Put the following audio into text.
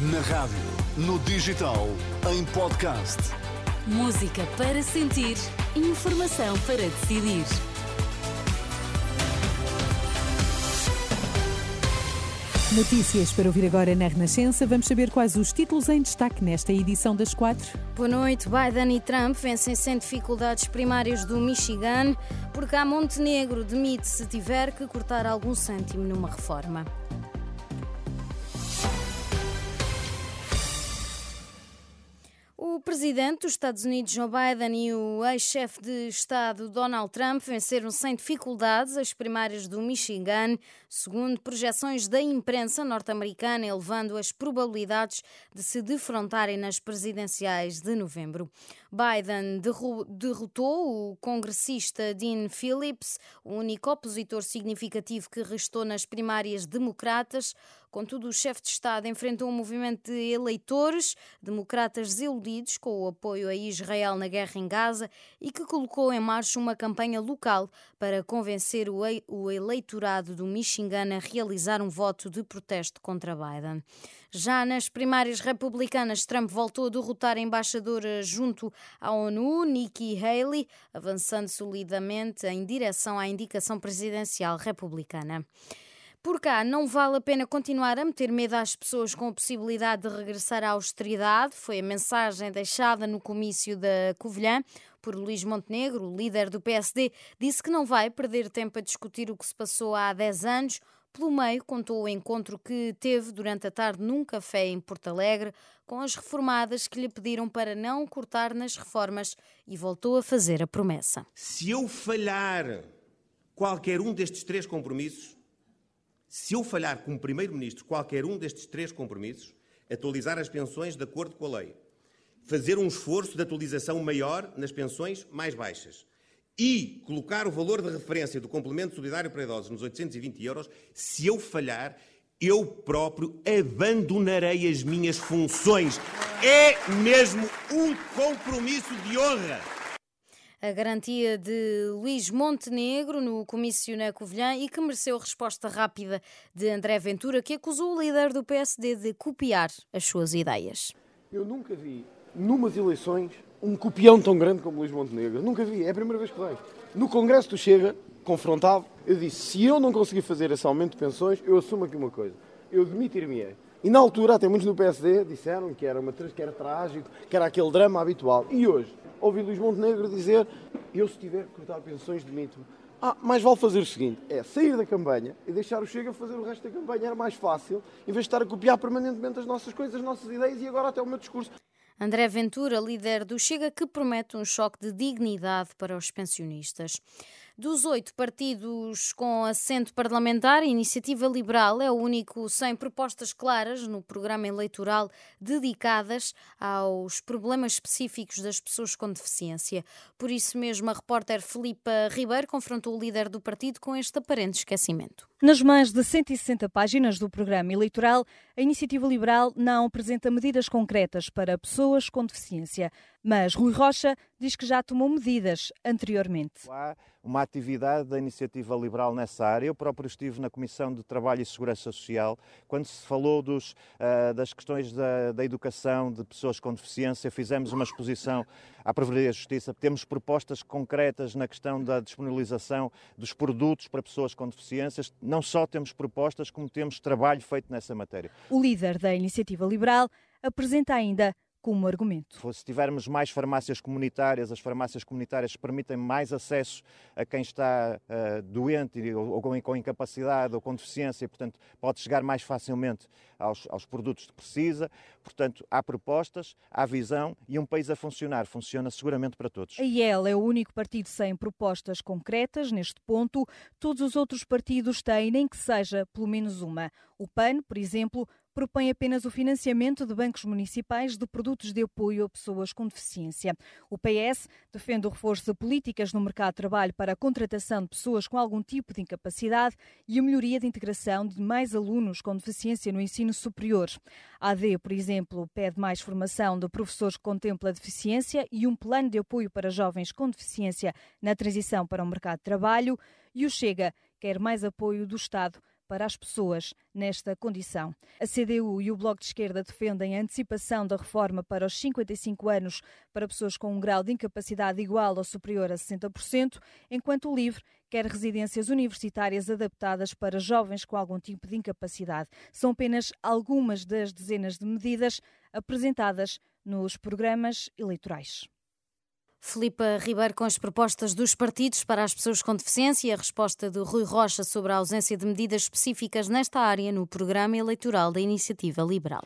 Na rádio, no digital, em podcast. Música para sentir, informação para decidir. Notícias para ouvir agora na Renascença. Vamos saber quais os títulos em destaque nesta edição das quatro. Boa noite. Biden e Trump vencem sem dificuldades primárias do Michigan, porque a Montenegro demite se tiver que cortar algum cêntimo numa reforma. O presidente dos Estados Unidos, Joe Biden, e o ex-chefe de Estado, Donald Trump, venceram sem dificuldades as primárias do Michigan, segundo projeções da imprensa norte-americana, elevando as probabilidades de se defrontarem nas presidenciais de novembro. Biden derrotou o congressista Dean Phillips, o único opositor significativo que restou nas primárias democratas. Contudo, o chefe de Estado enfrentou um movimento de eleitores democratas desiludidos com o apoio a Israel na guerra em Gaza e que colocou em marcha uma campanha local para convencer o eleitorado do Michigan a realizar um voto de protesto contra Biden. Já nas primárias republicanas, Trump voltou a derrotar a embaixadora junto à ONU, Nikki Haley, avançando solidamente em direção à indicação presidencial republicana. Por cá, não vale a pena continuar a meter medo às pessoas com a possibilidade de regressar à austeridade. Foi a mensagem deixada no comício da Covilhã por Luís Montenegro, líder do PSD, disse que não vai perder tempo a discutir o que se passou há 10 anos. Pelo meio, contou o encontro que teve durante a tarde num café em Porto Alegre com as reformadas que lhe pediram para não cortar nas reformas e voltou a fazer a promessa. Se eu falhar qualquer um destes três compromissos, se eu falhar como Primeiro-Ministro qualquer um destes três compromissos, atualizar as pensões de acordo com a lei, fazer um esforço de atualização maior nas pensões mais baixas e colocar o valor de referência do complemento solidário para idosos nos 820 euros, se eu falhar, eu próprio abandonarei as minhas funções. É mesmo um compromisso de honra a garantia de Luís Montenegro no comício na Covilhã e que mereceu resposta rápida de André Ventura, que acusou o líder do PSD de copiar as suas ideias. Eu nunca vi, numas eleições, um copião tão grande como Luís Montenegro. Nunca vi, é a primeira vez que vejo. No Congresso do Chega, confrontado, eu disse: se eu não conseguir fazer esse aumento de pensões, eu assumo aqui uma coisa: eu demitir-me-ei. E na altura, até muitos do PSD disseram que era, uma, que era trágico, que era aquele drama habitual. E hoje, ouvi Luís Montenegro dizer: Eu, se tiver que cortar pensões, demito-me. Ah, mais vale fazer o seguinte: é sair da campanha e deixar o Chega fazer o resto da campanha. Era mais fácil, em vez de estar a copiar permanentemente as nossas coisas, as nossas ideias e agora até o meu discurso. André Ventura, líder do Chega, que promete um choque de dignidade para os pensionistas. Dos oito partidos com assento parlamentar, a Iniciativa Liberal é o único sem propostas claras no programa eleitoral dedicadas aos problemas específicos das pessoas com deficiência. Por isso mesmo, a repórter Filipa Ribeiro confrontou o líder do partido com este aparente esquecimento. Nas mais de 160 páginas do programa eleitoral, a Iniciativa Liberal não apresenta medidas concretas para pessoas com deficiência. Mas Rui Rocha diz que já tomou medidas anteriormente. Há uma atividade da iniciativa liberal nessa área. Eu próprio estive na Comissão de Trabalho e Segurança Social, quando se falou dos, uh, das questões da, da, educação de pessoas com deficiência, fizemos uma exposição à Provedoria da Justiça. Temos propostas concretas na questão da disponibilização dos produtos para pessoas com deficiências. Não só temos propostas, como temos trabalho feito nessa matéria. O líder da iniciativa liberal apresenta ainda como argumento. Se tivermos mais farmácias comunitárias, as farmácias comunitárias permitem mais acesso a quem está uh, doente ou, ou com, com, incapacidade ou com deficiência e, portanto, pode chegar mais facilmente aos, aos produtos que precisa. Portanto, há propostas, há visão e um país a funcionar. Funciona seguramente para todos. A IEL é o único partido sem propostas concretas neste ponto. Todos os outros partidos têm, nem que seja pelo menos uma. O PAN, por exemplo, propõe apenas o financiamento de bancos municipais de produtos de apoio a pessoas com deficiência. O PS defende o reforço de políticas no mercado de trabalho para a contratação de pessoas com algum tipo de incapacidade e a melhoria da integração de mais alunos com deficiência no ensino superior. A AD, por exemplo, pede mais formação de professores que contempla deficiência e um plano de apoio para jovens com deficiência na transição para o mercado de trabalho. E o Chega quer mais apoio do Estado para as pessoas nesta condição. A CDU e o Bloco de Esquerda defendem a antecipação da reforma para os 55 anos para pessoas com um grau de incapacidade igual ou superior a 60%, enquanto o LIVRE quer residências universitárias adaptadas para jovens com algum tipo de incapacidade. São apenas algumas das dezenas de medidas apresentadas nos programas eleitorais. Filipa Ribeiro com as propostas dos partidos para as pessoas com deficiência e a resposta de Rui Rocha sobre a ausência de medidas específicas nesta área no programa eleitoral da Iniciativa Liberal.